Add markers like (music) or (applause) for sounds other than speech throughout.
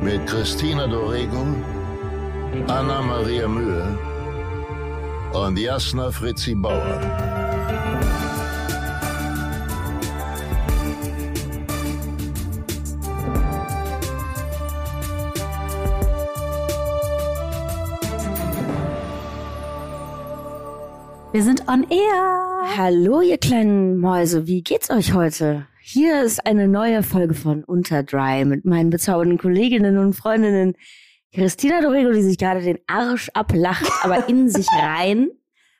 mit Christina Dorego, Anna Maria Mühe und Jasna Fritzi Bauer. Wir sind on air. Hallo, ihr kleinen Mäuse, wie geht's euch heute? Hier ist eine neue Folge von Unterdry mit meinen bezaubernden Kolleginnen und Freundinnen Christina Dorego, die sich gerade den Arsch ablacht, (laughs) aber in sich rein.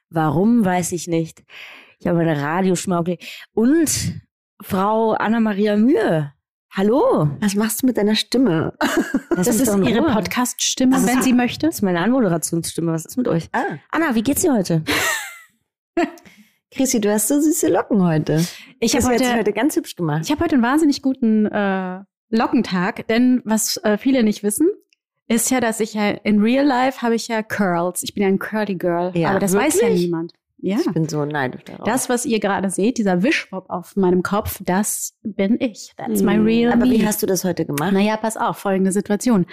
Warum, weiß ich nicht. Ich habe eine Radioschmaukel. Und Frau Anna-Maria Mühe. Hallo. Was machst du mit deiner Stimme? Das, Das ist in ihre. Podcast-Stimme, ist- wenn sie möchte. Das ist meine Anmoderationsstimme. Was ist mit euch? Ah, Anna, wie geht's dir heute? (laughs) Chrissy, du hast so süße Locken heute. Ich habe heute, heute ganz hübsch gemacht. ich hab heute einen wahnsinnig guten äh, Lockentag, denn was äh, viele nicht wissen, ist ja, dass ich ja in Real Life habe ich ja Curls. Ich bin ja ein Curly Girl, Ja, aber das weiß ja wirklich? niemand. Ja. Ich bin so neidisch darauf. Das, was ihr gerade seht, dieser Wischmopp auf meinem Kopf, das bin ich. That's my Hm, real Aber me. wie hast du das heute gemacht? Naja, pass auf, folgende Situation.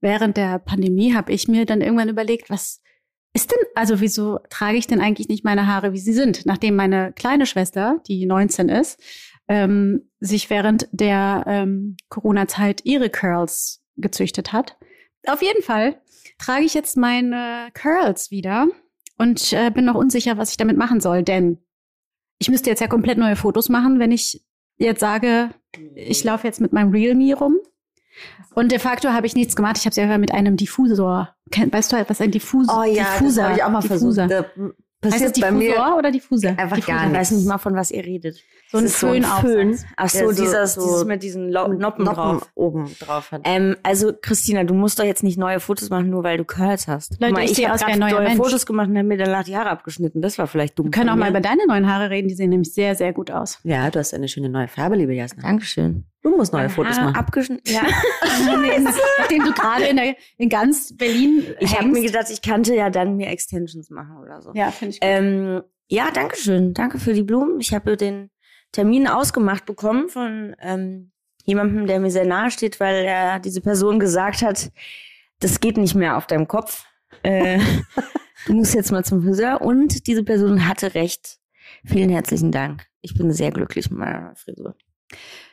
Während der Pandemie habe ich mir dann irgendwann überlegt, was ist denn, also wieso trage ich denn eigentlich nicht meine Haare, wie sie sind? Nachdem meine kleine Schwester, die 19 ist, ähm, sich während der ähm, Corona-Zeit ihre Curls gezüchtet hat. Auf jeden Fall trage ich jetzt meine Curls wieder und äh, bin noch unsicher, was ich damit machen soll, denn ich müsste jetzt ja komplett neue Fotos machen, wenn ich jetzt sage, ich laufe jetzt mit meinem Real Me rum. Und de facto habe ich nichts gemacht. Ich habe es ja mit einem Diffusor. Weißt du, was ein Diffusor Oh ja, Diffuser, habe ich auch mal Diffuser. versucht. Da Heißt passiert es bei mir oder Diffuser? einfach Diffuser. gar Ich nichts. weiß nicht mal, von was ihr redet. So ein ist so ein. Föhn. Ach so, so- dieses, so dieses mit diesen Lo Noppen, drauf. oben drauf hat. Ähm, also Christina, du musst doch jetzt nicht neue Fotos machen, nur weil du Curls hast. Leute, Guck ich sehe hab aus wie grad ein neuer neue Mensch. Fotos gemacht und hab mir danach die Haare abgeschnitten. Das war vielleicht dumm. Wir können auch mal über deine neuen Haare reden. Die sehen nämlich sehr, sehr gut aus. Ja, du hast eine schöne neue Farbe, liebe Jasna. Dankeschön. Du musst neue Meine Fotos Haare machen. Abgeschnitten. Ja. (laughs) (laughs) Nachdem du gerade in, der- in ganz Berlin ich habe mir gedacht, ich kannte ja dann mir Extensions machen oder so. Ja, finde ich gut. Ähm, ja, danke schön. Danke für die Blumen. Ich habe den Termin ausgemacht bekommen von ähm, jemandem, der mir sehr nahe steht, weil er diese Person gesagt hat, das geht nicht mehr auf deinem Kopf. Äh, (laughs) du musst jetzt mal zum Friseur. Und diese Person hatte recht. Vielen herzlichen Dank. Ich bin sehr glücklich mit meiner Frisur.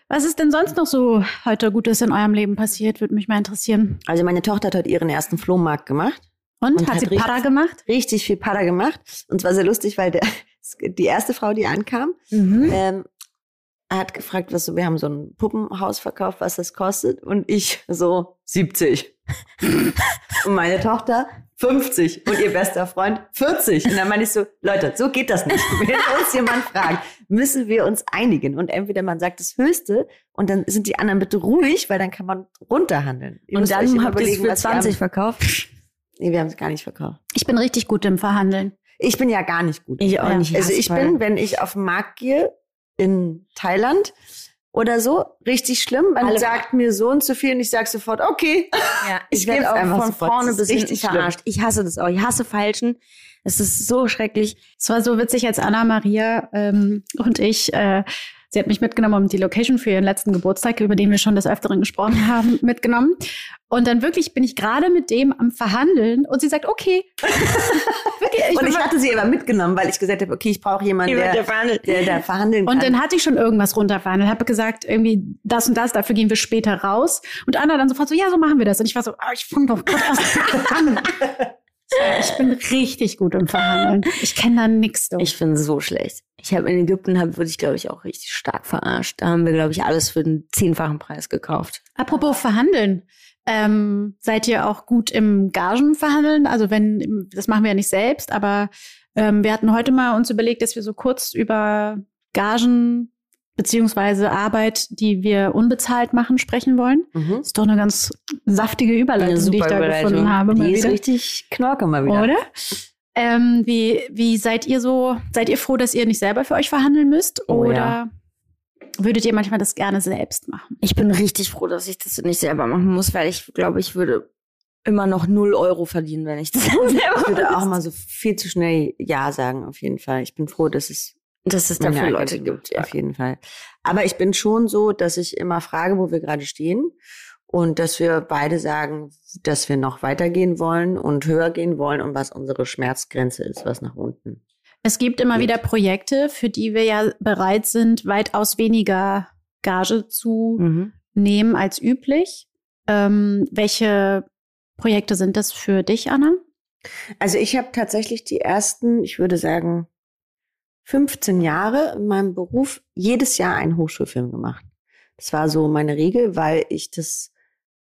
Was ist denn sonst noch so heute Gutes in eurem Leben passiert? Würde mich mal interessieren. Also meine Tochter hat heute ihren ersten Flohmarkt gemacht. Und, Und hat, hat sie richtig- Para gemacht? Richtig viel Pada gemacht. Und zwar sehr lustig, weil der, (laughs) die erste Frau, die ankam, Mhm. ähm, hat gefragt, was so, wir haben so ein Puppenhaus verkauft, was das kostet. Und ich so 70. (laughs) und meine Tochter 50. Und ihr bester Freund 40. Und dann meine ich so, Leute, so geht das nicht. (laughs) Wenn uns jemand fragt, müssen wir uns einigen. Und entweder man sagt das Höchste und dann sind die anderen bitte ruhig, weil dann kann man runterhandeln. Ihr Und dann habt ihr es für was ihr 20 am- verkauft. Nee, wir haben es gar nicht verkauft. Ich bin richtig gut im Verhandeln. Ich bin ja gar nicht gut. Ich auch nicht. Also ich bin, wenn ich auf den Markt gehe in Thailand oder so, richtig schlimm. Man Alle- sagt mir so und so viel und ich sage sofort, okay. Ja, (laughs) Ich ich werde auch von sofort. vorne bis hinten richtig schlimm. verarscht. Ich hasse das auch. Ich hasse Falschen. Es ist so schrecklich. Es war so witzig, als Anna Maria ähm, und ich, äh, sie hat mich mitgenommen, um die Location für ihren letzten Geburtstag, über den wir schon des Öfteren gesprochen haben, mitgenommen. Und dann wirklich bin ich gerade mit dem am Verhandeln und sie sagt, okay. (laughs) wirklich, ich Und ich hatte sie aber mitgenommen, weil ich gesagt habe, okay, ich brauche jemanden, Jemand, der, der verhandelt. der da verhandeln kann. Und dann hatte ich schon irgendwas runterverhandelt, habe gesagt, irgendwie das und das, dafür gehen wir später raus. Und Anna dann sofort so, ja, so machen wir das. Und ich war so, ah, ich fange doch gerade erst an. (laughs) (laughs) Ich bin richtig gut im Verhandeln. Ich kenne da nix. Du. Ich bin so schlecht. Ich habe in Ägypten, hab, wurde ich glaube ich auch richtig stark verarscht. Da haben wir glaube ich alles für den zehnfachen Preis gekauft. Apropos Verhandeln. Ähm, seid ihr auch gut im Gagenverhandeln? Also wenn, das machen wir ja nicht selbst, aber ähm, wir hatten heute mal uns überlegt, dass wir so kurz über Gagen beziehungsweise Arbeit, die wir unbezahlt machen, sprechen wollen. Mhm. Ist doch eine ganz saftige Überleitung, die ich da gefunden habe. Die ist wieder. richtig knorke mal wieder. Oder? Ähm, wie, wie seid ihr so? Seid ihr froh, dass ihr nicht selber für euch verhandeln müsst? Oh, oder ja. würdet ihr manchmal das gerne selbst machen? Ich bin richtig froh, dass ich das nicht selber machen muss, weil ich glaube, ich würde immer noch null Euro verdienen, wenn ich das (laughs) selber Ich würde auch mal so viel zu schnell Ja sagen, auf jeden Fall. Ich bin froh, dass es dass es dafür Leute gibt. Ja. Auf jeden Fall. Aber ich bin schon so, dass ich immer frage, wo wir gerade stehen. Und dass wir beide sagen, dass wir noch weitergehen wollen und höher gehen wollen und was unsere Schmerzgrenze ist, was nach unten. Es gibt immer Gut. wieder Projekte, für die wir ja bereit sind, weitaus weniger Gage zu Mhm. nehmen als üblich. Ähm, welche Projekte sind das für dich, Anna? Also ich habe tatsächlich die ersten, ich würde sagen, 15 Jahre in meinem Beruf jedes Jahr einen Hochschulfilm gemacht. Das war so meine Regel, weil ich das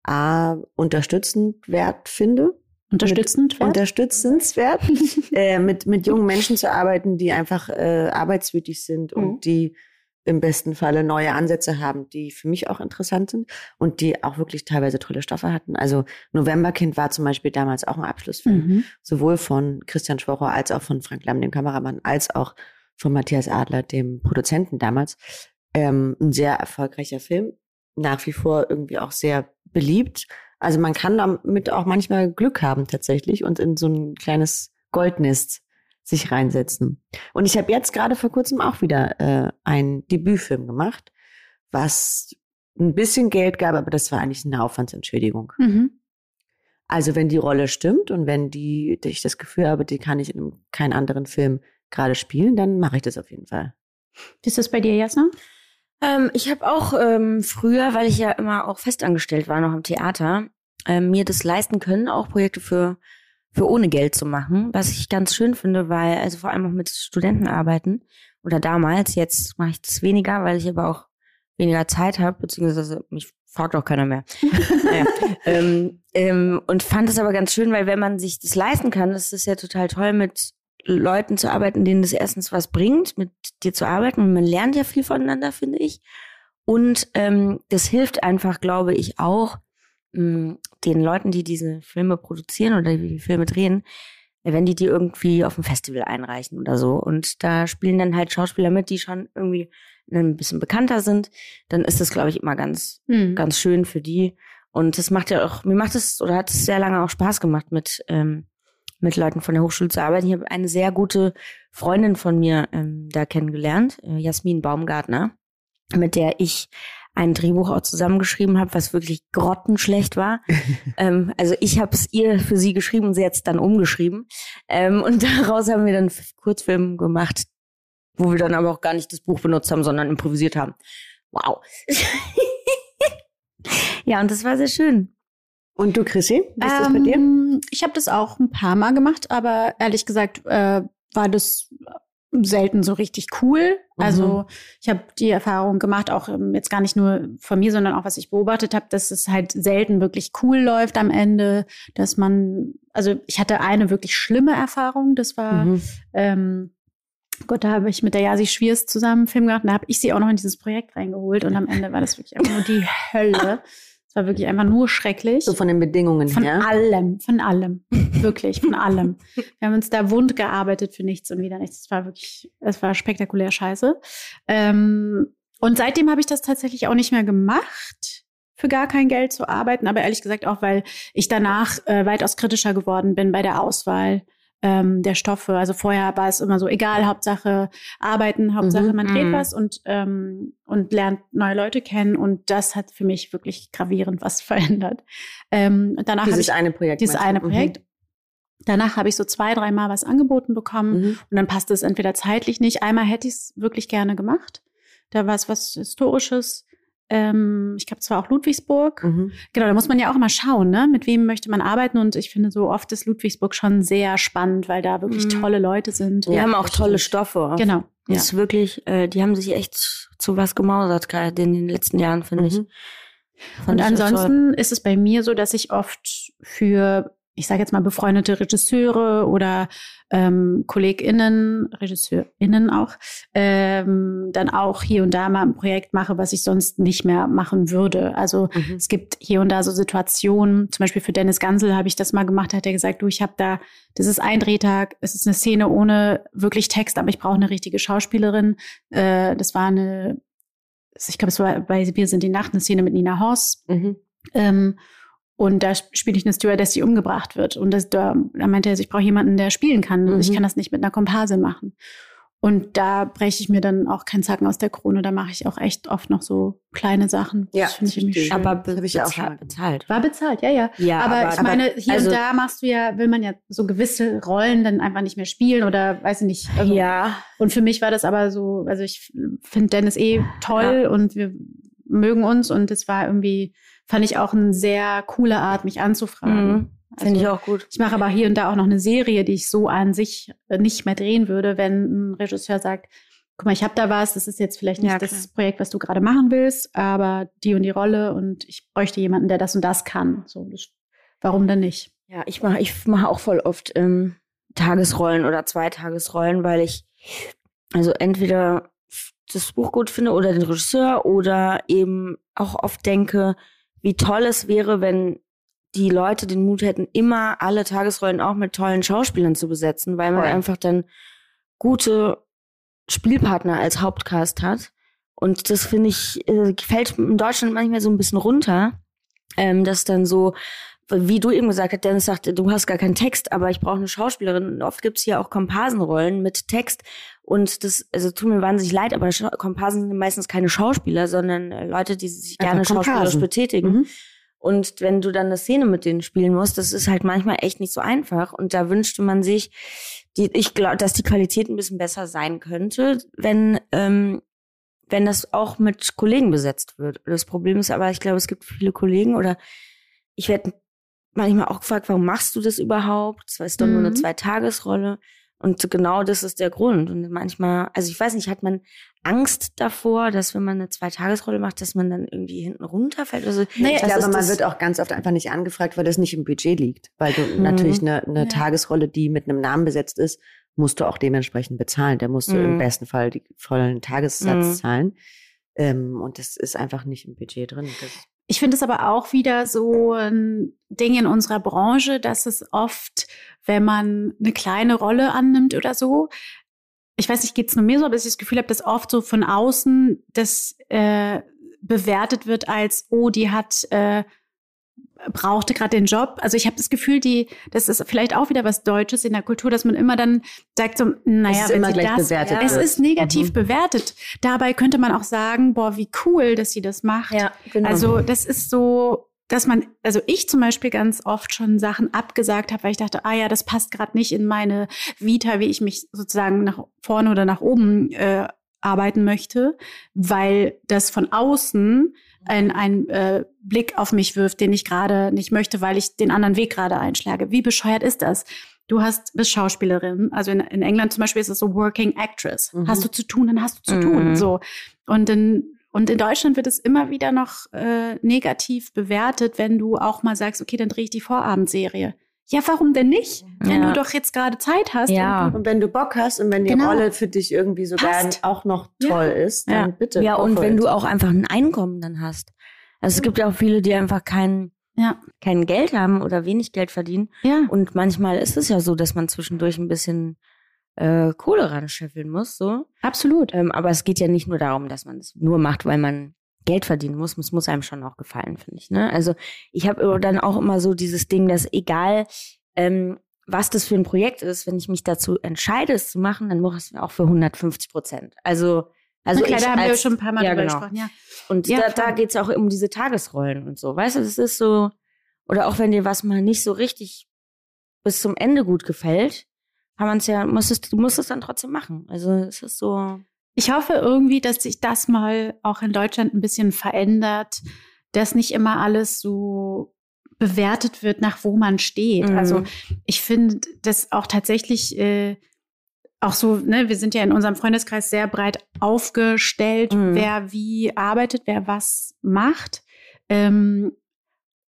A unterstützend wert finde. Unterstützend? werden? Unterstützenswert, (laughs) äh, mit, mit jungen Menschen zu arbeiten, die einfach äh, arbeitswütig sind und Mhm. die im besten Falle neue Ansätze haben, die für mich auch interessant sind und die auch wirklich teilweise tolle Stoffe hatten. Also Novemberkind war zum Beispiel damals auch ein Abschlussfilm Mhm. sowohl von Christian Schwocher als auch von Frank Lamm, dem Kameramann, als auch von Matthias Adler, dem Produzenten damals. Ähm, ein sehr erfolgreicher Film, nach wie vor irgendwie auch sehr beliebt. Also man kann damit auch manchmal Glück haben tatsächlich und in so ein kleines Goldnest sich reinsetzen. Und ich habe jetzt gerade vor kurzem auch wieder äh, einen Debütfilm gemacht, was ein bisschen Geld gab, aber das war eigentlich eine Aufwandsentschädigung. Mhm. Also wenn die Rolle stimmt und wenn die, ich das Gefühl habe, die kann ich in einem, keinen anderen Film gerade spielen, dann mache ich das auf jeden Fall. Wie ist das bei dir, Jasna? Ähm, ich habe auch ähm, früher, weil ich ja immer auch festangestellt war, noch im Theater, ähm, mir das leisten können, auch Projekte für, für ohne Geld zu machen, was ich ganz schön finde, weil, also vor allem auch mit Studenten arbeiten oder damals, jetzt mache ich das weniger, weil ich aber auch weniger Zeit habe, beziehungsweise mich fragt auch keiner mehr. (laughs) naja, ähm, ähm, und fand es aber ganz schön, weil wenn man sich das leisten kann, ist es ja total toll, mit Leuten zu arbeiten, denen das erstens was bringt, mit dir zu arbeiten. Und man lernt ja viel voneinander, finde ich. Und ähm, das hilft einfach, glaube ich, auch mh, den Leuten, die diese Filme produzieren oder die die Filme drehen, wenn die die irgendwie auf dem Festival einreichen oder so. Und da spielen dann halt Schauspieler mit, die schon irgendwie ein bisschen bekannter sind. Dann ist das, glaube ich, immer ganz, Mhm. ganz schön für die. Und das macht ja auch, mir macht es oder hat es sehr lange auch Spaß gemacht, mit, ähm, mit Leuten von der Hochschule zu arbeiten. Ich habe eine sehr gute Freundin von mir ähm, da kennengelernt, äh, Jasmin Baumgartner, mit der ich ein Drehbuch auch zusammengeschrieben habe, was wirklich grottenschlecht war. (laughs) ähm, also ich habe es ihr für sie geschrieben und sie hat es dann umgeschrieben. Ähm, und (laughs) daraus haben wir dann Kurzfilm gemacht, wo wir dann aber auch gar nicht das Buch benutzt haben, sondern improvisiert haben. Wow. (laughs) ja, und das war sehr schön. Und du, Chrissy, wie ist das bei dir? Ähm, Ich habe das auch ein paar Mal gemacht, aber ehrlich gesagt äh, war das selten so richtig cool. Mhm. Also ich habe die Erfahrung gemacht, auch ähm, jetzt gar nicht nur von mir, sondern auch was ich beobachtet habe, dass es halt selten wirklich cool läuft am Ende, dass man, also ich hatte eine wirklich schlimme Erfahrung, das war Mhm. ähm, Gott, da habe ich mit der Yasi Schwiers zusammen einen Film gemacht und da habe ich sie auch noch in dieses Projekt reingeholt und am Ende war das wirklich einfach nur die (laughs) Hölle. Es war wirklich einfach nur schrecklich. So von den Bedingungen Von her. allem, von allem. (laughs) Wirklich, von allem. Wir haben uns da wund gearbeitet für nichts und wieder nichts. Es war wirklich, es war spektakulär scheiße. Ähm, und seitdem habe ich das tatsächlich auch nicht mehr gemacht, für gar kein Geld zu arbeiten, aber ehrlich gesagt auch, weil ich danach äh, weitaus kritischer geworden bin bei der Auswahl ähm, der Stoffe. Also vorher war es immer so, egal, Hauptsache arbeiten, Hauptsache Mhm. man dreht Mhm. was und, ähm, und lernt neue Leute kennen. Und das hat für mich wirklich gravierend was (laughs) verändert. Ähm, danach habe Dieses ich eine Projekt. dieses eine? Mhm. Projekt. Danach habe ich so zwei, dreimal was angeboten bekommen Mhm. und dann passte es entweder zeitlich nicht. Einmal hätte ich es wirklich gerne gemacht. Da war es was Historisches. Ähm, ich glaube, es war auch Ludwigsburg. Mhm. Genau, da muss man ja auch immer schauen, ne? mit wem möchte man arbeiten. Und ich finde, so oft ist Ludwigsburg schon sehr spannend, weil da wirklich Mhm. tolle Leute sind. Die Ja, haben auch tolle. Stoffe. Genau. Das ist wirklich, äh, die haben sich echt zu was gemausert, gerade in den letzten Jahren, finde ich. Mhm. Fand Und ich ansonsten ist es bei mir so, dass ich oft für ich sage jetzt mal befreundete Regisseure oder ähm, KollegInnen, RegisseurInnen auch, ähm, dann auch hier und da mal ein Projekt mache, was ich sonst nicht mehr machen würde. Also mhm. es gibt hier und da so Situationen, zum Beispiel für Dennis Gansel habe ich das mal gemacht, da hat er gesagt, du, ich habe da, das ist ein Drehtag, es ist eine Szene ohne wirklich Text, aber ich brauche eine richtige Schauspielerin. Äh, das war eine, ich glaube, es war bei Wir sind die Nacht, eine Szene mit Nina Horst. Mhm. Ähm, und da spiele ich eine Stewardess, die umgebracht wird. Und das, da, da meinte er, ich brauche jemanden, der spielen kann. Mhm. Ich kann das nicht mit einer Komparsin machen. Und da breche ich mir dann auch keinen Zacken aus der Krone. Da mache ich auch echt oft noch so kleine Sachen. Ja, das finde ich irgendwie schön. Aber be ich auch schon bezahlt. War bezahlt, ja, ja. ja aber, aber ich meine, hier also, und da machst du ja, will man ja so gewisse Rollen dann einfach nicht mehr spielen oder weiß ich nicht. Also, ja. Und für mich war das aber so, also ich finde Dennis eh toll ja. und wir mögen uns und es war irgendwie fand ich auch eine sehr coole Art, mich anzufragen. Mhm. Finde ich also, auch gut. Ich mache aber hier und da auch noch eine Serie, die ich so an sich äh, nicht mehr drehen würde, wenn ein Regisseur sagt, guck mal, ich habe da was, das ist jetzt vielleicht nicht ja, das Projekt, was du gerade machen willst, aber die und die Rolle und ich bräuchte jemanden, der das und das kann. So, das, warum denn nicht? Ja, ich mache ich mache auch voll oft ähm, Tagesrollen oder Zweitagesrollen, weil ich also entweder das Buch gut finde oder den Regisseur oder eben auch oft denke, wie toll es wäre, wenn die Leute den Mut hätten, immer alle Tagesrollen auch mit tollen Schauspielern zu besetzen, weil man Voll. einfach dann gute Spielpartner als Hauptcast hat. Und das finde ich, äh, fällt in Deutschland manchmal so ein bisschen runter, ähm, dass dann so, wie du eben gesagt hast, Dennis sagte, du hast gar keinen Text, aber ich brauche eine Schauspielerin. Und oft gibt's hier auch Komparsenrollen mit Text. Und das, also tut mir wahnsinnig leid, aber Komparsen sind meistens keine Schauspieler, sondern äh, Leute, die sich gerne Komparsen. schauspielerisch betätigen. Mhm. Und wenn du dann eine Szene mit denen spielen musst, das ist halt manchmal echt nicht so einfach. Und da wünschte man sich, die, ich glaube, dass die Qualität ein bisschen besser sein könnte, wenn, ähm, wenn das auch mit Kollegen besetzt wird. Das Problem ist aber, ich glaube, es gibt viele Kollegen oder ich werde manchmal auch gefragt, warum machst du das überhaupt? Das ist doch mhm. nur eine mhm. Zweitagesrolle. Und genau das ist der Grund. Und manchmal, also ich weiß nicht, hat man Angst davor, dass wenn man eine Zweitagesrolle macht, dass man dann irgendwie hinten runterfällt? Also, nee, ich glaube, man wird auch ganz oft einfach nicht angefragt, weil das nicht im Budget liegt. Weil du mhm. natürlich eine, eine ja. Tagesrolle, die mit einem Namen besetzt ist, musst du auch dementsprechend bezahlen. Da musst du mhm. im besten Fall die vollen Tagessatz mhm. zahlen. Ähm, und das ist einfach nicht im Budget drin. Das ich finde es aber auch wieder so ein Ding in unserer Branche, dass es oft, wenn man eine kleine Rolle annimmt oder so, ich weiß nicht, geht es nur mir so, aber ich das Gefühl habe, dass oft so von außen das äh, bewertet wird als, oh, die hat äh, brauchte gerade den Job. Also ich habe das Gefühl, die, das ist vielleicht auch wieder was Deutsches in der Kultur, dass man immer dann sagt so, naja, es ist immer gleich das, bewertet. Es ist negativ mhm. bewertet. Dabei könnte man auch sagen, boah, wie cool, dass sie das macht. Ja, genau. Also das ist so, dass man, also ich zum Beispiel ganz oft schon Sachen abgesagt habe, weil ich dachte, ah ja, das passt gerade nicht in meine Vita, wie ich mich sozusagen nach vorne oder nach oben äh, arbeiten möchte, weil das von außen ein, ein äh, Blick auf mich wirft, den ich gerade nicht möchte, weil ich den anderen Weg gerade einschlage. Wie bescheuert ist das? Du hast, bist Schauspielerin. Also in, in England zum Beispiel ist es so Working Actress. Mhm. Hast du zu tun, dann hast du zu mhm. tun. So. Und in, und in Deutschland wird es immer wieder noch äh, negativ bewertet, wenn du auch mal sagst, okay, dann drehe ich die Vorabendserie. Ja, warum denn nicht? Ja. Wenn du doch jetzt gerade Zeit hast. Ja. Und, und, wenn du Bock hast und wenn die genau. Rolle für dich irgendwie sogar Passt. auch noch toll ja. ist, dann ja. bitte. Ja, und wenn du auch einfach ein Einkommen dann hast. Also es gibt ja auch viele, die einfach kein, ja. kein Geld haben oder wenig Geld verdienen. Ja. Und manchmal ist es ja so, dass man zwischendurch ein bisschen äh, Kohle ran scheffeln muss. So. Absolut. Ähm, aber es geht ja nicht nur darum, dass man es nur macht, weil man Geld verdienen muss, es muss einem schon auch gefallen, finde ich. Ne? Also ich habe dann auch immer so dieses Ding, dass egal, ähm, was das für ein Projekt ist, wenn ich mich dazu entscheide, es zu machen, dann mache ich es auch für 150 Prozent. Also also Na klar, da haben als, wir schon ein paar Mal ja, genau. gesprochen, ja. Und ja, da, da geht es auch um diese Tagesrollen und so. Weißt du, es ist so, oder auch wenn dir was mal nicht so richtig bis zum Ende gut gefällt, kann man es ja, muss es, du musst es dann trotzdem machen. Also es ist so. Ich hoffe irgendwie, dass sich das mal auch in Deutschland ein bisschen verändert, dass nicht immer alles so bewertet wird, nach wo man steht. Mhm. Also ich finde das auch tatsächlich äh, auch so, ne, wir sind ja in unserem Freundeskreis sehr breit aufgestellt, mhm. wer wie arbeitet, wer was macht. Ähm,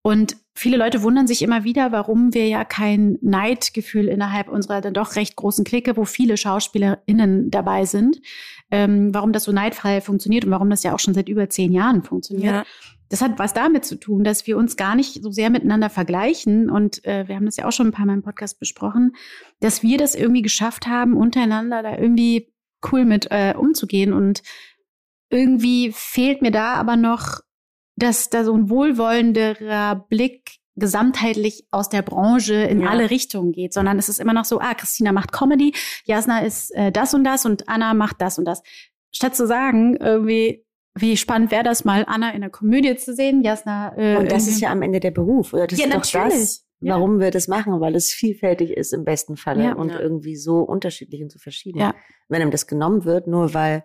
Und viele Leute wundern sich immer wieder, warum wir ja kein Neidgefühl innerhalb unserer dann doch recht großen Clique, wo viele SchauspielerInnen dabei sind, ähm, warum das so neidfrei funktioniert und warum das ja auch schon seit über zehn Jahren funktioniert. Ja. Das hat was damit zu tun, dass wir uns gar nicht so sehr miteinander vergleichen. Und äh, wir haben das ja auch schon ein paar Mal im Podcast besprochen, dass wir das irgendwie geschafft haben, untereinander da irgendwie cool mit äh, umzugehen. Und irgendwie fehlt mir da aber noch dass da so ein wohlwollenderer Blick gesamtheitlich aus der Branche in Ja. alle Richtungen geht, sondern es ist immer noch so, ah, Christina macht Comedy, Jasna ist äh, das und das und Anna macht das und das. Statt zu sagen, irgendwie, wie spannend wäre das mal, Anna in der Komödie zu sehen, Jasna. Äh, Und das ist ja am Ende der Beruf, oder? Das Ja, ist doch natürlich. das, Ja. warum wir das machen, weil es vielfältig ist im besten Falle Ja. und Ja. irgendwie so unterschiedlich und so verschieden. Ja. Wenn einem das genommen wird, nur weil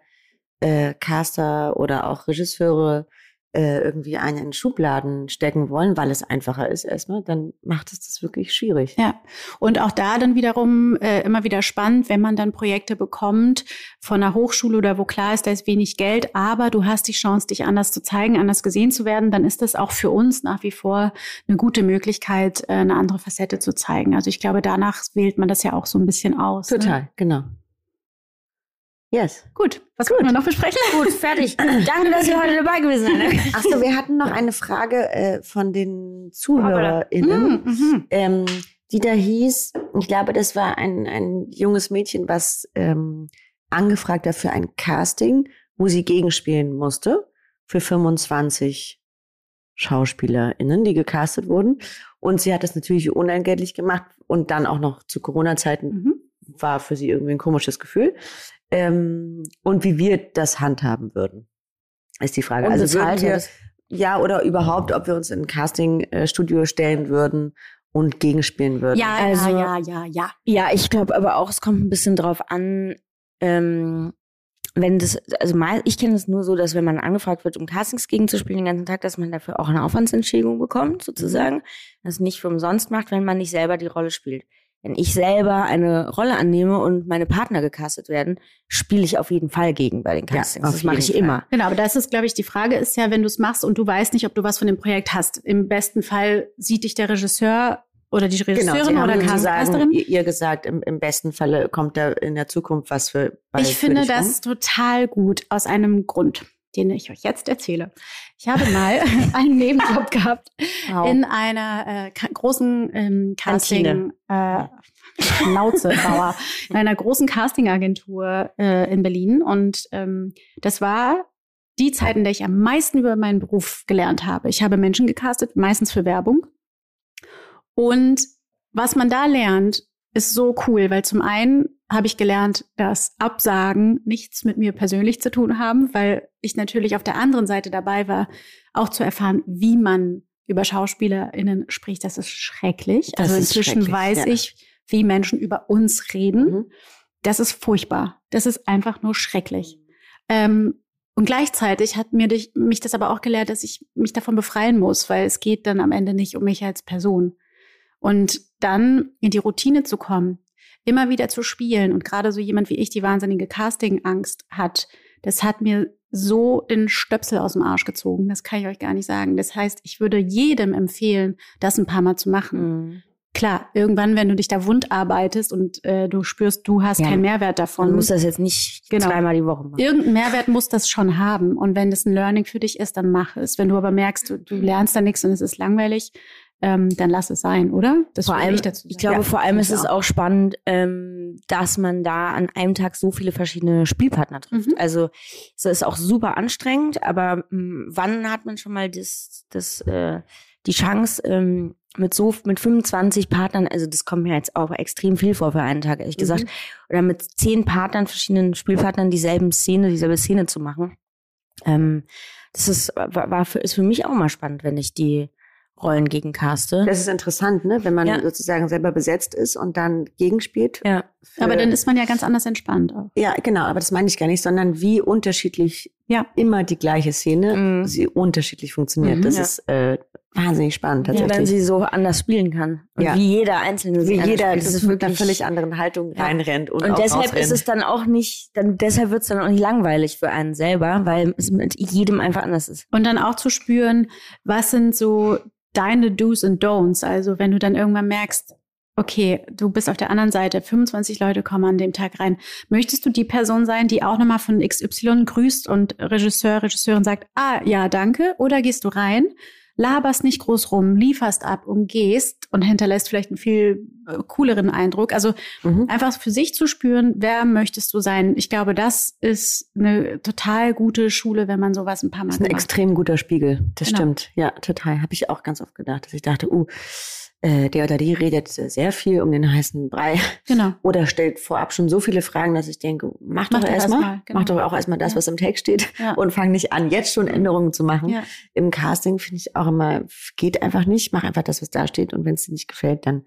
äh, Caster oder auch Regisseure äh, irgendwie einen in Schubladen stecken wollen, weil es einfacher ist erstmal, dann macht es das wirklich schwierig. Ja, und auch da dann wiederum äh, immer wieder spannend, wenn man dann Projekte bekommt von einer Hochschule oder wo klar ist, da ist wenig Geld, aber du hast die Chance, dich anders zu zeigen, anders gesehen zu werden, dann ist das auch für uns nach wie vor eine gute Möglichkeit, äh, eine andere Facette zu zeigen. Also ich glaube, danach wählt man das ja auch so ein bisschen aus. Ne? Total, genau. Yes. Gut, was können wir noch besprechen? Gut, fertig. Danke, dass ihr heute dabei gewesen seid. (laughs) Achso, wir hatten noch eine Frage äh, von den ZuhörerInnen. Mm, mhm. ähm, die da hieß, ich glaube, das war ein, ein junges Mädchen, was ähm, angefragt war für ein Casting, wo sie gegenspielen musste für 25 SchauspielerInnen, die gecastet wurden. Und sie hat das natürlich unentgeltlich gemacht und dann auch noch zu Corona-Zeiten Mhm. war für sie irgendwie ein komisches Gefühl. Ähm, und wie wir das handhaben würden, ist die Frage. Also würden Unbezahlt, wir, ja, das- ja, oder überhaupt, ob wir uns in ein Casting-Studio stellen würden und gegenspielen würden. Ja, Also- ja, ja, ja, ja. Ja, ich glaube aber auch, es kommt ein bisschen drauf an, ähm, wenn das, also mal, ich kenne es nur so, dass wenn man angefragt wird, um Castings gegenzuspielen den ganzen Tag, dass man dafür auch eine Aufwandsentschädigung bekommt, sozusagen. Das nicht für umsonst macht, wenn man nicht selber die Rolle spielt. Wenn ich selber eine Rolle annehme und meine Partner gecastet werden, spiele ich auf jeden Fall gegen bei den Ja, Castings. auf das mache ich Fall. immer. Genau, aber das ist, glaube ich, die Frage ist ja, wenn du es machst und du weißt nicht, ob du was von dem Projekt hast. Im besten Fall sieht dich der Regisseur oder die Genau, Regisseurin haben oder Casterin. ihr, ihr gesagt, im, im besten Falle kommt da in der Zukunft was für Ich finde das total gut aus einem Grund, den ich euch jetzt erzähle. Ich habe mal (laughs) einen Nebenjob (laughs) gehabt rum. in einer äh, großen ähm, Casting äh, (laughs) in einer großen Castingagentur äh, in Berlin und ähm, das war die Zeit, in der ich am meisten über meinen Beruf gelernt habe. Ich habe Menschen gecastet, meistens für Werbung. Und was man da lernt, ist so cool, weil zum einen habe ich gelernt, dass Absagen nichts mit mir persönlich zu tun haben, weil ich natürlich auf der anderen Seite dabei war, auch zu erfahren, wie man über SchauspielerInnen spricht. Das ist schrecklich. Das also ist inzwischen schrecklich, weiß ja. ich, wie Menschen über uns reden. Mhm. Das ist furchtbar. Das ist einfach nur schrecklich. Ähm, und gleichzeitig hat mir dich, mich das aber auch gelehrt, dass ich mich davon befreien muss, weil es geht dann am Ende nicht um mich als Person. Und dann in die Routine zu kommen, immer wieder zu spielen und gerade so jemand wie ich, die wahnsinnige Castingangst hat, das hat mir so den Stöpsel aus dem Arsch gezogen. Das kann ich euch gar nicht sagen. Das heißt, ich würde jedem empfehlen, das ein paar Mal zu machen. Mhm. Klar, irgendwann, wenn du dich da wund arbeitest und äh, du spürst, du hast Ja. keinen Mehrwert davon. Man muss das jetzt nicht Genau. zweimal die Woche machen. Irgendeinen Mehrwert muss das schon haben. Und wenn das ein Learning für dich ist, dann mach es. Wenn du aber merkst, du, du lernst da nichts und es ist langweilig, ähm, dann lass es sein, oder? Das vor allem, ich dazu ich sagen. glaube, vor allem ist ich es auch. auch spannend, ähm, dass man da an einem Tag so viele verschiedene Spielpartner trifft. Mhm. Also es ist auch super anstrengend, aber mh, wann hat man schon mal das, das, äh, die Chance, ähm, mit so mit 25 Partnern, also das kommt mir jetzt auch extrem viel vor für einen Tag, ehrlich Mhm. gesagt, oder mit zehn Partnern, verschiedenen Spielpartnern dieselben Szene, dieselbe Szene zu machen. Ähm, das ist, war, war für, ist für mich auch mal spannend, wenn ich die Rollen gegen caste. Das ist interessant, ne? wenn man Ja. sozusagen selber besetzt ist und dann gegenspielt. ja. Aber dann ist man ja ganz anders entspannt auch. ja, genau, aber das meine ich gar nicht, sondern wie unterschiedlich Ja. immer die gleiche Szene, Mhm. sie unterschiedlich funktioniert. Mhm. das Ja. ist äh, wahnsinnig spannend Ja, tatsächlich. wenn sie so anders spielen kann. Und Ja. wie jeder Einzelne wie jeder spielt. das mit einer völlig anderen Haltung Ja. reinrennt und, Und auch deshalb rausrennt. ist es dann auch nicht, dann deshalb wird es dann auch nicht langweilig für einen selber, weil es mit jedem einfach anders ist. Und dann auch zu spüren, was sind so deine Do's und Don'ts. Also wenn du dann irgendwann merkst, okay, du bist auf der anderen Seite, 25 Leute kommen an dem Tag rein. Möchtest du die Person sein, die auch nochmal von XY grüßt und Regisseur, Regisseurin sagt, ah, ja, danke, oder gehst du rein, laberst nicht groß rum, lieferst ab und gehst und hinterlässt vielleicht einen viel äh, cooleren Eindruck. Also Mhm. einfach für sich zu spüren, wer möchtest du sein. Ich glaube, das ist eine total gute Schule, wenn man sowas ein paar Mal Das ist ein gemacht extrem guter Spiegel. Das Genau. stimmt. Ja, total. Habe ich auch ganz oft gedacht, dass ich dachte, uh, äh, der oder die redet sehr viel um den heißen Brei Genau. oder stellt vorab schon so viele Fragen, dass ich denke, mach doch Mach doch erstmal, erst genau. mach doch auch erstmal das, Ja. was im Text steht Ja. und fang nicht an, jetzt schon Änderungen zu machen. Ja. Im Casting finde ich auch immer, geht einfach nicht, mach einfach das, was da steht und wenn es dir nicht gefällt, dann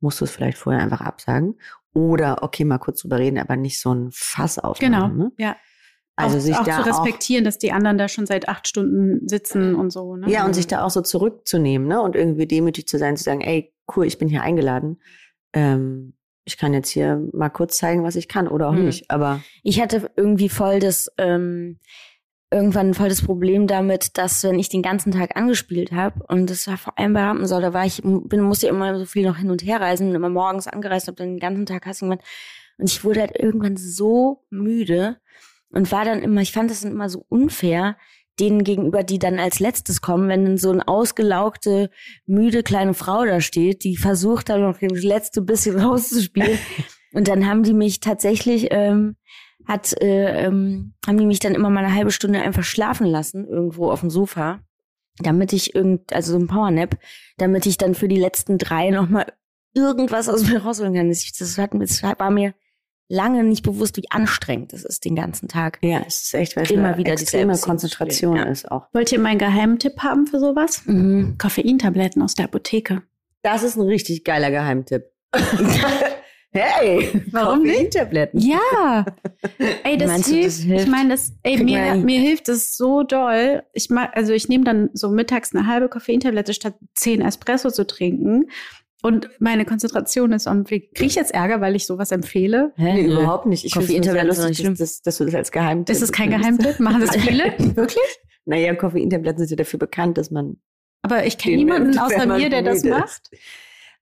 musst du es vielleicht vorher einfach absagen. Oder okay, mal kurz drüber reden, aber nicht so ein Fass aufmachen. Genau. Ne? Ja. Also auch, sich auch da zu auch respektieren, dass die anderen da schon seit acht Stunden sitzen und so. Ne? Ja, und sich da auch so zurückzunehmen, ne? Und irgendwie demütig zu sein, zu sagen, ey, cool, ich bin hier eingeladen. Ähm, ich kann jetzt hier mal kurz zeigen, was ich kann oder auch Mhm. nicht. Aber Ich hatte irgendwie voll das, ähm, irgendwann voll das Problem damit, dass wenn ich den ganzen Tag angespielt habe und das war vor allem bei Rampensau, da war ich, bin, musste immer so viel noch hin und her reisen, bin immer morgens angereist, habe dann den ganzen Tag Casting gemacht und ich wurde halt irgendwann so müde und war dann immer, ich fand das dann immer so unfair, denen gegenüber, die dann als letztes kommen, wenn dann so eine ausgelaugte, müde kleine Frau da steht, die versucht dann noch das letzte bisschen (laughs) rauszuspielen. Und dann haben die mich tatsächlich, ähm, hat, äh, ähm, haben die mich dann immer mal eine halbe Stunde einfach schlafen lassen, irgendwo auf dem Sofa, damit ich irgend, also so ein Powernap, damit ich dann für die letzten drei nochmal irgendwas aus mir rausholen kann. Das, hat, das war mir lange nicht bewusst, wie anstrengend das ist den ganzen Tag. ja, es ist echt, weil es Immer wieder extreme Konzentration ja. ist auch. Wollt ihr meinen Geheimtipp haben für sowas? Mhm. Koffeintabletten aus der Apotheke. Das ist ein richtig geiler Geheimtipp. (laughs) hey, Warum nicht? Koffeintabletten. Ja. Ey, das Meinst du, hilft. das hilft? Ich meine, das, ey, mir, mir hilft es so doll. Ich mag, also ich nehme dann so mittags eine halbe Koffeintablette statt zehn Espresso zu trinken. Und meine Konzentration ist on. Kriege ich jetzt Ärger, weil ich sowas empfehle? Hä? Nee, überhaupt nicht. Ich finde es sehr Koffeintabletten sind lustig, nicht dass, dass, dass du das als Geheimtipp Ist es kein. Geheimtipp? Machen das viele? (laughs) Wirklich? Naja, Koffeintabletten sind ja dafür bekannt, dass man Aber ich kenne Den niemanden nimmt, (laughs) außer mir, der das macht.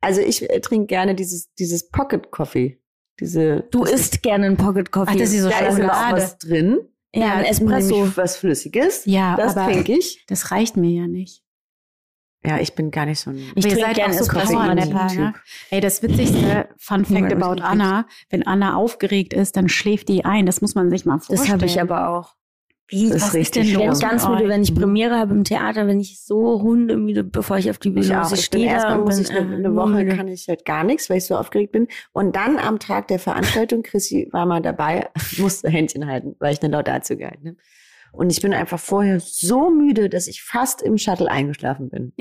Also ich äh, trinke gerne dieses, dieses Pocket Coffee. Diese, Du das isst gerne einen Pocket Coffee. Ach, das ist so da ist immer auch was drin. ja, ein Espresso. Was Flüssiges. Ja, das aber trinke ich. das reicht mir ja nicht. Ja, ich bin gar nicht so ein Ich Ihr trinke seid gerne auch so Espresso. Powernapper, Typ. ne? Ey, das witzigste Fun Fact about. Anna, wenn Anna aufgeregt ist, dann schläft die ein. Das muss man sich mal vorstellen. Das habe ich aber auch. Wie, Das ist was richtig ist denn Ich schlimm. werde los ganz müde, wenn ich Premiere habe im Theater, wenn ich so hundemüde, bevor ich auf die Bühne Ich muss. Ich stehe da und muss ich eine, äh, eine Woche müde. kann ich halt gar nichts, weil ich so aufgeregt bin. Und dann am Tag der Veranstaltung, Chrissy war mal dabei, (laughs) musste Händchen halten, weil ich eine Laudatio gehalten habe. Und ich bin einfach vorher so müde, dass ich fast im Shuttle eingeschlafen bin.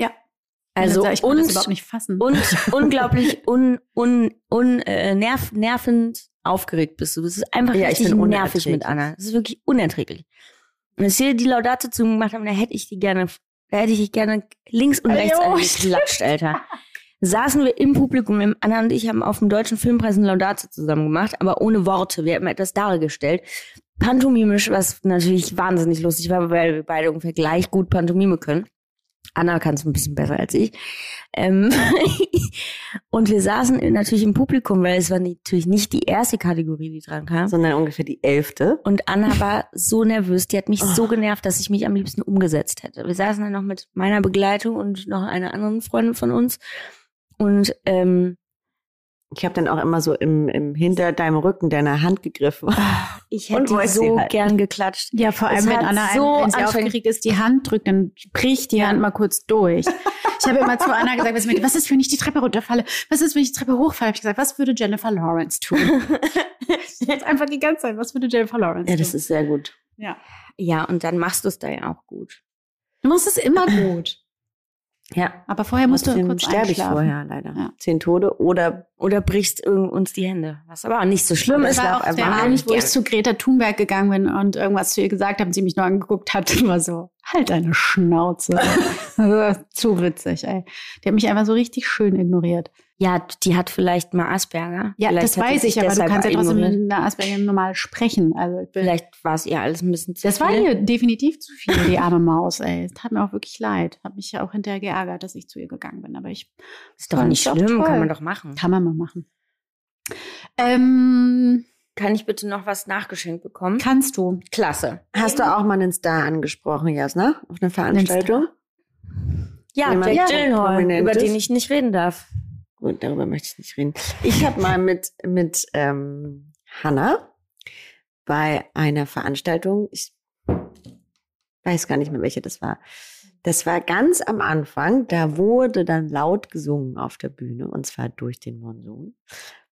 Also ich kann und, das überhaupt nicht fassen. und (laughs) unglaublich un, un, un, äh, nerv, nervend aufgeregt bist du. Das ist einfach Ja, ich richtig bin nervig mit. Anna. Das ist wirklich unerträglich. Wenn ich hier die Laudate zu gemacht habe, da hätte ich die gerne, da hätte ich gerne links und rechts angeklatscht, Alter. Saßen wir im Publikum, Anna und ich haben auf dem Deutschen Filmpreis eine Laudate zusammen gemacht, aber ohne Worte. Wir haben etwas dargestellt. Pantomimisch, was natürlich wahnsinnig lustig war, weil wir beide ungefähr gleich gut Pantomime können. Anna kann es ein bisschen besser als ich. Ähm (laughs) und wir saßen natürlich im Publikum, weil es war natürlich nicht die erste Kategorie, die dran kam. Sondern ungefähr die elfte. Und Anna war so nervös, die hat mich so Oh. genervt, dass ich mich am liebsten umgesetzt hätte. Wir saßen dann noch mit meiner Begleitung und noch einer anderen Freundin von uns. Und ähm, Ich habe dann auch immer so im, im hinter deinem Rücken deiner Hand gegriffen. (laughs) ich Und hätte so halt. gern geklatscht. ja, vor Es allem, wenn Anna, so ein, wenn sie anstrengend- aufgeregt ist, die Hand drückt, dann bricht die Hand mal kurz durch. Ich habe immer zu Anna gesagt, was, mit- was ist, wenn ich die Treppe runterfalle? Was ist, wenn ich die Treppe hochfalle? Hab ich gesagt, was würde Jennifer Lawrence tun? (laughs) Jetzt einfach die ganze Zeit, was würde Jennifer Lawrence Ja, tun? das ist sehr gut. ja. Ja, und dann machst du es da ja auch gut. Du machst es immer (clears throat) gut. Ja. Aber vorher musst du kurz sterbe ich vorher leider. Ja. Zehn Tode oder Oder brichst irgend- uns die Hände. Was aber auch nicht so schlimm Das ist. war auch der Abend, wo ich zu Greta Thunberg gegangen bin und irgendwas zu ihr gesagt habe und sie mich nur angeguckt hat (laughs) war so, Halt deine Schnauze. (laughs) Zu witzig, ey. Die hat mich einfach so richtig schön ignoriert. Ja, die hat vielleicht mal Asperger. Ja, vielleicht das weiß ich, aber du kannst ja trotzdem mit einer Asperger normal sprechen. Also Vielleicht war es ihr alles ein bisschen zu das war viel. ihr definitiv zu viel, die arme Maus, ey. Es tat mir auch wirklich leid. Hat mich ja auch hinterher geärgert, dass ich zu ihr gegangen bin. Aber ich Ist doch nicht schlimm, kann man doch machen. Kann man mal machen. Ähm, Kann ich bitte noch was nachgeschenkt bekommen? kannst du. Klasse. Hast du auch mal einen Star angesprochen, Jasna? Auf einer Veranstaltung? Ja, Jemand Jack Gyllenhaal, über den ich nicht reden darf. Gut, darüber möchte ich nicht reden. Ich habe mal mit, mit ähm, Hannah bei einer Veranstaltung, ich weiß gar nicht mehr, welche das war. Das war ganz am Anfang, da wurde dann laut gesungen auf der Bühne, und zwar durch den Monsun,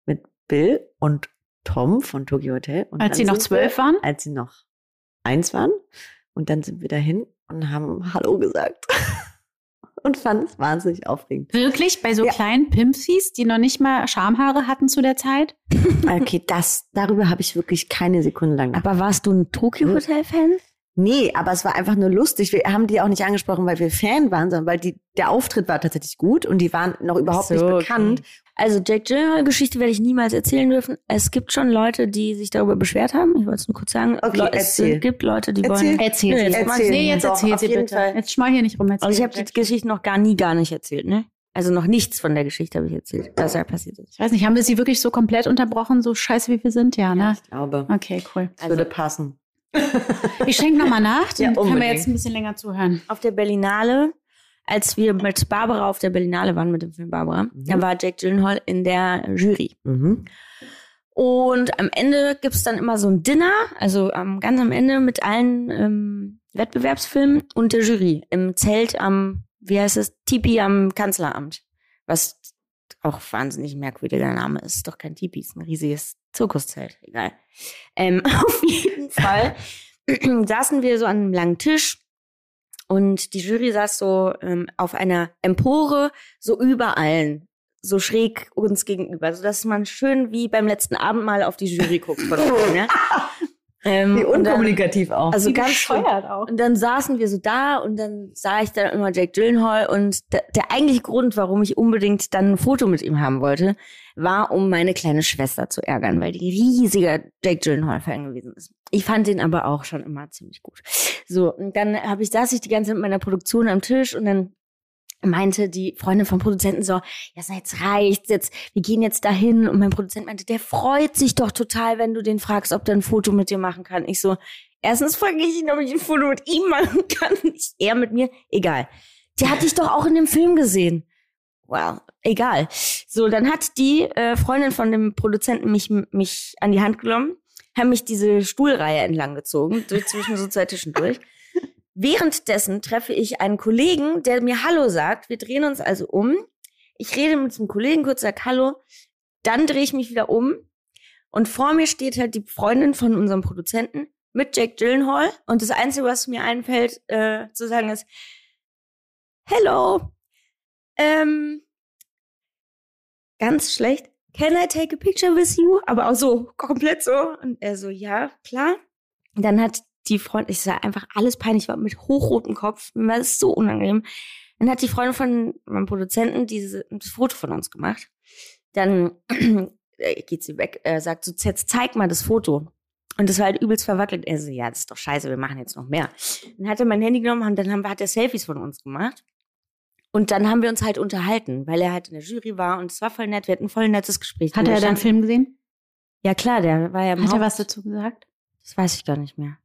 mit Bill und Tom von Tokyo Hotel. Und Als sie noch zwölf wir, waren? Als sie noch eins waren. Und dann sind wir dahin und haben Hallo gesagt. (laughs) und fanden es wahnsinnig aufregend. Wirklich? Bei so Ja. kleinen Pimpsies, die noch nicht mal Schamhaare hatten zu der Zeit? (laughs) Okay, das, darüber habe ich wirklich keine Sekunde lang nachgedacht. Aber warst du ein Tokyo Hotel Fan? Nee, aber es war einfach nur lustig. Wir haben die auch nicht angesprochen, weil wir Fan waren, sondern weil die, der Auftritt war tatsächlich gut und die waren noch überhaupt So, nicht okay. Also Jack Gyllenhaal Geschichte werde ich niemals erzählen dürfen. Es gibt schon Leute, die sich darüber beschwert haben. Ich wollte es nur kurz sagen. Okay, Le- es erzähl. gibt Leute, die Erzähl. wollen. Erzähl sie. jetzt erzähl. Nee, jetzt Doch, erzähl auf sie bitte. Fall. Jetzt schmau hier nicht rum. Erzähl Also ich habe die Geschichte noch gar nie gar nicht erzählt, ne? Also noch nichts von der Geschichte habe ich erzählt, was da passiert ist. Ich weiß nicht, haben wir sie wirklich so komplett unterbrochen, so scheiße wie wir sind? Ja, ne? Ich glaube, Okay, cool. es würde passen. Ich schenke nochmal nach, (laughs) dann Ja, können wir jetzt ein bisschen länger zuhören. Auf der Berlinale, als wir mit Barbara auf der Berlinale waren mit dem Film Barbara, Mhm. da war Jack Gyllenhaal in der Jury. Mhm. Und am Ende gibt's dann immer so ein Dinner, also am, ganz am Ende mit allen ähm, Wettbewerbsfilmen und der Jury im Zelt am, wie heißt es, Tipi am Kanzleramt. Was auch wahnsinnig merkwürdiger Name ist. Ist Doch kein Tipi, ist ein riesiges Zirkuszelt. Egal. Ähm, (laughs) auf jeden Fall saßen wir so an einem langen Tisch und die Jury saß so ähm, auf einer Empore, so über allen, so schräg uns gegenüber, so dass man schön wie beim letzten Abendmahl auf die Jury guckt. Von oben, ne? (laughs) ähm, Wie und dann- unkommunikativ auch. Also Wie ganz bescheuert auch. und dann saßen wir so da und dann sah ich dann immer Jake Gyllenhaal und der, der eigentliche Grund, warum ich unbedingt dann ein Foto mit ihm haben wollte, war, um meine kleine Schwester zu ärgern, weil die riesiger Jake Gyllenhaal-Fan gewesen ist. Ich fand den aber auch schon immer ziemlich gut. So, und dann hab ich, saß ich die ganze Zeit mit meiner Produktion am Tisch und dann meinte die Freundin vom Produzenten so, ja, jetzt reicht's, jetzt, wir gehen jetzt dahin. Und mein Produzent meinte, der freut sich doch total, wenn du den fragst, ob der ein Foto mit dir machen kann. Ich so, erstens frage ich ihn, ob ich ein Foto mit ihm machen kann, nicht (laughs) er mit mir. Egal. Der hat dich doch auch in dem Film gesehen. Wow, egal. So, dann hat die äh, Freundin von dem Produzenten mich, mich an die Hand genommen, haben mich diese Stuhlreihe entlang gezogen, durch, zwischen so zwei Tischen durch. Währenddessen treffe ich einen Kollegen, der mir Hallo sagt. Wir drehen uns also um. Ich rede mit diesem Kollegen kurz, sag Hallo. Dann drehe ich mich wieder um. Und vor mir steht halt die Freundin von unserem Produzenten mit Jack Gyllenhaal. Und das Einzige, was mir einfällt äh, zu sagen ist, Hello. Ähm, ganz schlecht. Can I take a picture with you? Aber auch so, komplett so. Und er so, ja, klar. Dann hat die Freundin, ich sah einfach alles peinlich, ich war mit hochrotem Kopf, mir war das so unangenehm. Dann hat die Freundin von meinem Produzenten diese, das Foto von uns gemacht. Dann (clears throat) äh, geht sie weg, äh, sagt so, jetzt zeig mal das Foto. Und das war halt übelst verwackelt. Er so, ja, das ist doch scheiße, wir machen jetzt noch mehr. Dann hat er mein Handy genommen und dann haben hat er Selfies von uns gemacht. Und dann haben wir uns halt unterhalten, weil er halt in der Jury war und es war voll nett. Wir hatten ein voll nettes Gespräch. Hat er deinen Film gesehen? Ja klar, der war ja im Hat er Haupt- was dazu gesagt? Das weiß ich gar nicht mehr.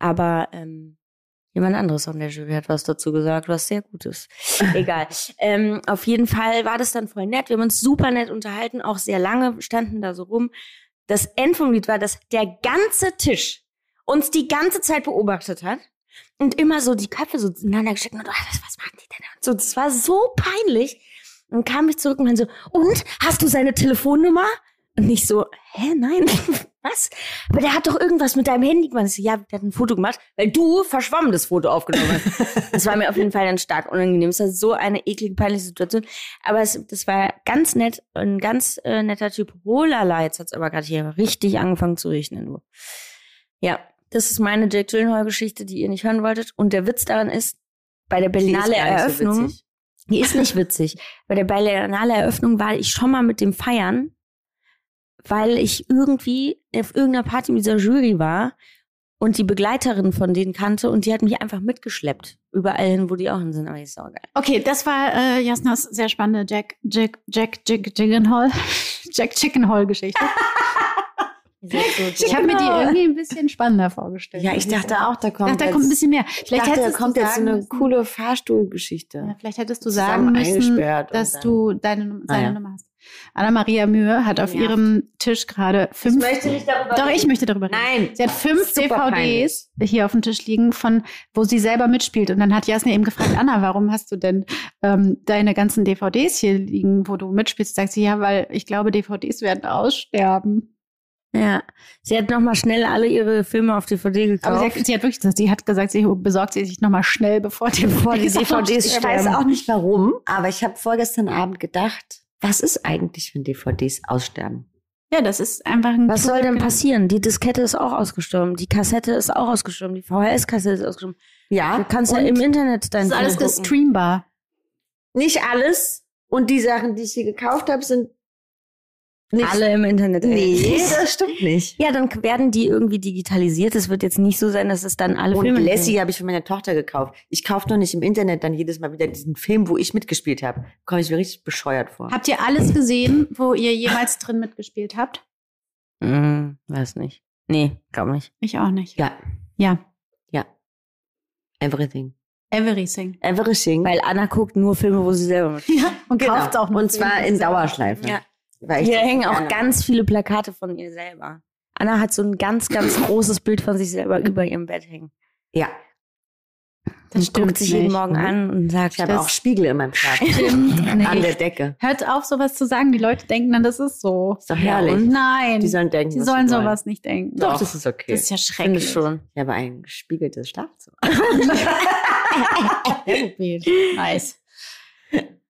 Aber ähm, jemand anderes von der Jury hat was dazu gesagt, was sehr gut ist. (laughs) Egal. Ähm, auf jeden Fall war das dann voll nett. Wir haben uns super nett unterhalten, auch sehr lange standen da so rum. Das End vom Lied war, dass der ganze Tisch uns die ganze Zeit beobachtet hat und immer so die Köpfe so ineinander gesteckt und was, was machen die denn? Und so, das war so peinlich. Und kam ich zurück und dann so, und hast du seine Telefonnummer? Und nicht so, hä, nein, (laughs) was? Aber der hat doch irgendwas mit deinem Handy gemacht. So, ja, der hat ein Foto gemacht, weil du verschwommen das Foto aufgenommen hast. (laughs) das war mir auf jeden Fall dann stark unangenehm. Es war so eine eklige, peinliche Situation. Aber es, das war ganz nett, ein ganz äh, netter Typ. Oh lala, jetzt hat's aber gerade hier richtig angefangen zu regnen. Ja, das ist meine Jake Gyllenhaal-Geschichte, die ihr nicht hören wolltet. Und der Witz daran ist, bei der Berlinale so Eröffnung, witzig. die ist nicht witzig. Bei der Berlinale Eröffnung war ich schon mal mit dem feiern, weil ich irgendwie auf irgendeiner Party mit dieser Jury war und die Begleiterin von denen kannte und die hat mich einfach mitgeschleppt. Überall hin, wo die auch hin sind. Aber die ist auch geil. Okay, das war äh, Jasnas sehr spannende Jack, Jack, Jack, Jack, Chickenhall, (laughs) Jack Chickenhall-Geschichte. (laughs) Ich habe mir die irgendwie ein bisschen spannender vorgestellt. Ja, ich dachte auch, da Ich kommt, dachte, da kommt ein bisschen mehr. ich Vielleicht dachte, da kommt du jetzt so eine müssen- coole Fahrstuhlgeschichte. Ja, vielleicht hättest du sagen müssen, dass du deine, Ah, seine ja. Nummer hast. Anna-Maria Mühe hat auf Ja. ihrem Tisch gerade fünf. nicht darüber Doch, ich möchte darüber reden. Nein. Sie hat fünf DVDs hier auf dem Tisch liegen, von wo sie selber mitspielt. Und dann hat Jasna eben gefragt, Anna, warum hast du denn ähm, deine ganzen DVDs hier liegen, wo du mitspielst? Sagt sie, ja, weil ich glaube, DVDs werden aussterben. Ja, sie hat nochmal schnell alle ihre Filme auf DVD gekauft. Aber sie hat, sie hat wirklich, sie hat gesagt, sie besorgt sie sich nochmal schnell, bevor die, Bevor die DVDs Ich weiß sterben. auch nicht warum, aber ich habe vorgestern Abend gedacht, was ist eigentlich, wenn DVDs aussterben? Ja, das ist einfach ein. Was soll denn passieren? Die Diskette ist auch ausgestorben, die Kassette ist auch ausgestorben, die VHS-Kassette ist ausgestorben. Ja, Du kannst ja im Internet dein Das ist alles gucken. gestreambar. nicht alles. Und die Sachen, die ich hier gekauft habe, sind nicht. Alle im Internet. Nee, das (laughs) stimmt nicht. Ja, dann werden die irgendwie digitalisiert. Es wird jetzt nicht so sein, dass es dann alle Und Filme Lassie habe ich für meine Tochter gekauft. Ich kaufe doch nicht im Internet dann jedes Mal wieder diesen Film, wo ich mitgespielt habe. Komme ich mir richtig bescheuert vor. Habt ihr alles gesehen, wo ihr jemals drin mitgespielt habt? Hm, weiß nicht. Nee, glaub nicht. Ich auch nicht. Ja, Ja. everything. Everything. Everything. Weil Anna guckt nur Filme, wo sie selber (laughs) mit. Ja. Und Genau. kauft auch noch Und zwar Filme, in die selber- Dauerschleife. Ja. Hier hängen auch ganz viele Plakate von ihr selber. Anna hat so ein ganz, ganz (clears throat) großes Bild von sich selber über ihrem Bett hängen. Ja, Das und guckt sich jeden nicht. Morgen Mhm. an und sagt, ich habe Das auch Spiegel in meinem. Stimmt (laughs) An der. Decke. Hört auf, sowas zu sagen. Die Leute denken dann, das ist so. Ist doch herrlich. und Nein. Die sollen denken, Sie was sollen sie wollen. sowas nicht denken. Doch, das ist okay. Das ist ja finde schrecklich. ich schon. Ich habe ein gespiegeltes Schlafzimmer. (laughs) nice. (laughs)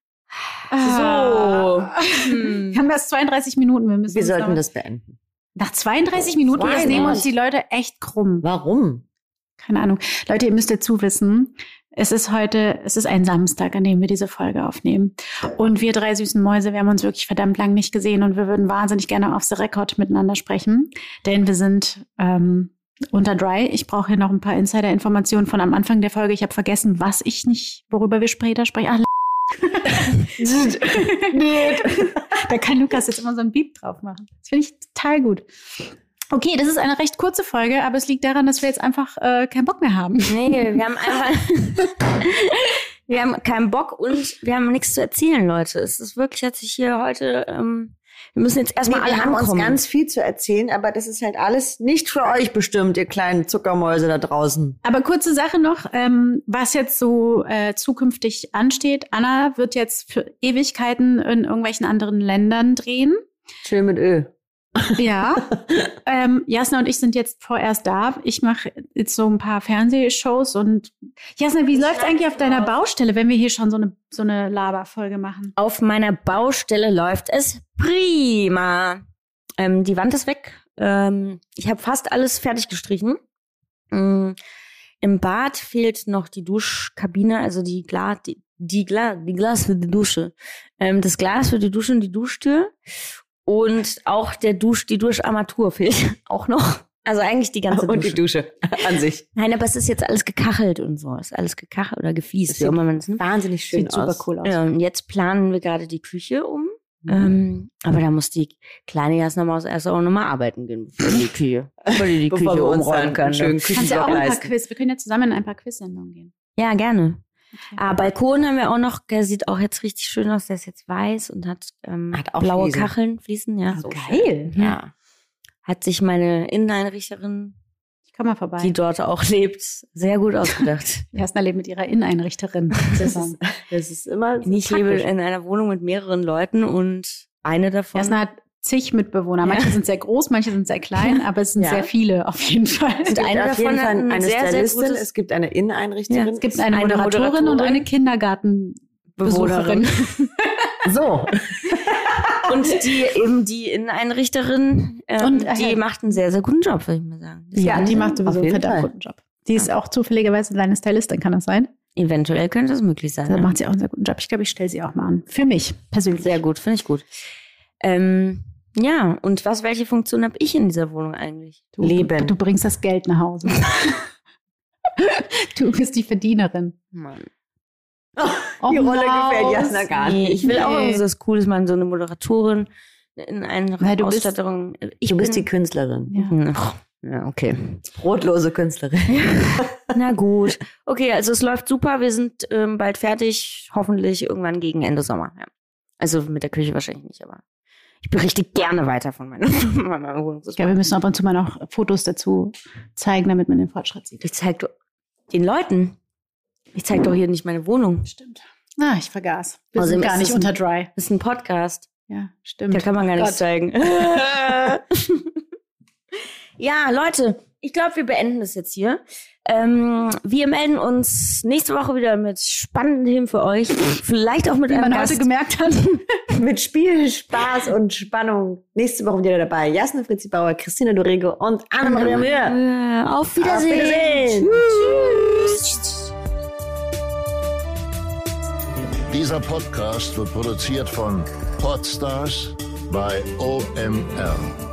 So. Ah. Hm. (laughs) Wir haben erst 32 Minuten. Wir müssen Wir sollten das beenden. Nach 32 Minuten, das nehmen uns 32. die Leute echt krumm. Warum? Keine Ahnung. Leute, ihr müsst dazu wissen, es ist heute, es ist ein Samstag, an dem wir diese Folge aufnehmen. Und wir drei süßen Mäuse, wir haben uns wirklich verdammt lang nicht gesehen und wir würden wahnsinnig gerne auf the record miteinander sprechen. Denn wir sind ähm, unter Dry. Ich brauche hier noch ein paar Insider-Informationen von am Anfang der Folge. Ich habe vergessen, was ich nicht, worüber wir später sprechen. Ach, da kann Lukas jetzt immer so ein Beep drauf machen. Das finde ich total gut. Okay, das ist eine recht kurze Folge, aber es liegt daran, dass wir jetzt einfach äh, keinen Bock mehr haben. Nee, wir haben einfach. (laughs) wir haben keinen Bock und wir haben nichts zu erzählen, Leute. Es ist wirklich, hat sich hier heute. Ähm, wir müssen jetzt erstmal wir alle haben ankommen. uns ganz viel zu erzählen, aber das ist halt alles nicht für euch bestimmt, ihr kleinen Zuckermäuse da draußen. Aber kurze Sache noch, ähm, was jetzt so äh, zukünftig ansteht. Anna wird jetzt für Ewigkeiten in irgendwelchen anderen Ländern drehen. Chill mit Öl. Ja. (laughs) ähm, Jasna und ich sind jetzt vorerst da. Ich mache jetzt so ein paar Fernsehshows und Jasna, wie läuft's eigentlich auf deiner Baustelle, wenn wir hier schon so eine so eine Laberfolge machen? Auf meiner Baustelle läuft es prima. Ähm, die Wand ist weg. Ähm, ich habe fast alles fertig gestrichen. Mm, Im Bad fehlt noch die Duschkabine, also die Glas, die, die, Gla die Glas für die Dusche. Ähm, das Glas für die Dusche und die Duschtür. Und auch der Dusch, die Duscharmatur fehlt (laughs) auch noch. Also eigentlich die ganze (laughs) Und Dusche. die Dusche an sich. Nein, aber es ist jetzt alles gekachelt und so. Ist alles gekachelt oder gefliest, immer man es. Wahnsinnig schön Sieht super aus. cool aus. Ja, und jetzt planen wir gerade die Küche um. Mhm. Ähm, aber da muss die kleine Jasna Maus erst auch nochmal arbeiten gehen, bevor die Küche, (laughs) bevor die die Bevor Küche umräumen schönen ne? Kannst du auch ein paar. Quiz? Wir können ja zusammen in ein paar Quiz-Sendungen gehen. Ja, gerne. Okay. Ah, Balkon haben wir auch noch, der sieht auch jetzt richtig schön aus. Der ist jetzt weiß und hat, ähm, Hat auch blaue Fliesen. Kacheln, Fliesen, ja. So geil. schön. Ja. Hat sich meine Inneneinrichterin, Ich komm mal vorbei. die dort auch lebt, sehr gut ausgedacht. (laughs) Jasna lebt mit ihrer Inneneinrichterin. (laughs) Das ist, das ist immer so ich lebe in einer Wohnung mit mehreren Leuten und eine davon. Jasna hat zig Mitbewohner. Manche sind sehr groß, manche sind sehr klein, aber es sind Ja. sehr viele auf jeden Fall. Es gibt eine auf jeden Fall ein eine sehr, sehr Stylistin, gutes- es gibt eine Inneneinrichterin. Es gibt eine, eine Moderatorin, und eine Kindergartenbesucherin. so. (laughs) und die eben die Inneneinrichterin, äh, Und, die äh, macht einen sehr, sehr guten Job, würde ich mal sagen. Das Ja, die macht sowieso einen guten Job. Die ist auch zufälligerweise deine Stylistin, kann das sein? Eventuell könnte das möglich sein. Da ja. macht sie auch einen sehr guten Job. Ich glaube, ich stelle sie auch mal an. Für mich persönlich. Sehr gut, finde ich gut. Ähm, ja, und was, welche Funktion habe ich in dieser Wohnung eigentlich? Du, Leben. Du, bringst das Geld nach Hause. (laughs) du bist die Verdienerin. Mann. Oh, Die Rolle Maus. gefällt Jasna gar Nee, nicht. ich will auch Nee. irgendwie was Cooles machen, so eine Moderatorin in einer Nein, du bist- Ausstattung. ich Du bist die bin, Künstlerin. Ja. Ja, okay. Brotlose Künstlerin. Na gut. Okay, also es läuft super. Wir sind ähm, bald fertig. Hoffentlich irgendwann gegen Ende Sommer. Ja. Also mit der Küche wahrscheinlich nicht, aber ich berichte gerne weiter von meiner, (laughs) meiner Wohnung. Ja, wir müssen ab und zu mal noch Fotos dazu zeigen, damit man den Fortschritt sieht. Ich zeig doch den Leuten. Ich zeig doch hier nicht meine Wohnung. Stimmt. Ah, ich vergaß. Wir Außerdem sind gar nicht unter Dry. Das ist ein Podcast. Ja, stimmt. Da kann man gar Gott. nichts zeigen. (laughs) (laughs) ja, Leute, ich glaube, wir beenden das jetzt hier. Ähm, wir melden uns nächste Woche wieder mit spannenden Themen für euch. Vielleicht auch mit Wie einem man Gast. heute gemerkt hat. (laughs) Mit Spiel, Spaß und Spannung. Nächste Woche wieder dabei. Jasna Fritzi Bauer, Christina Dorego und Anna-Maria Mühe. Äh, Auf Wiedersehen. Auf Wiedersehen. Tschüss. Dieser Podcast wird produziert von Podstars bei OMR.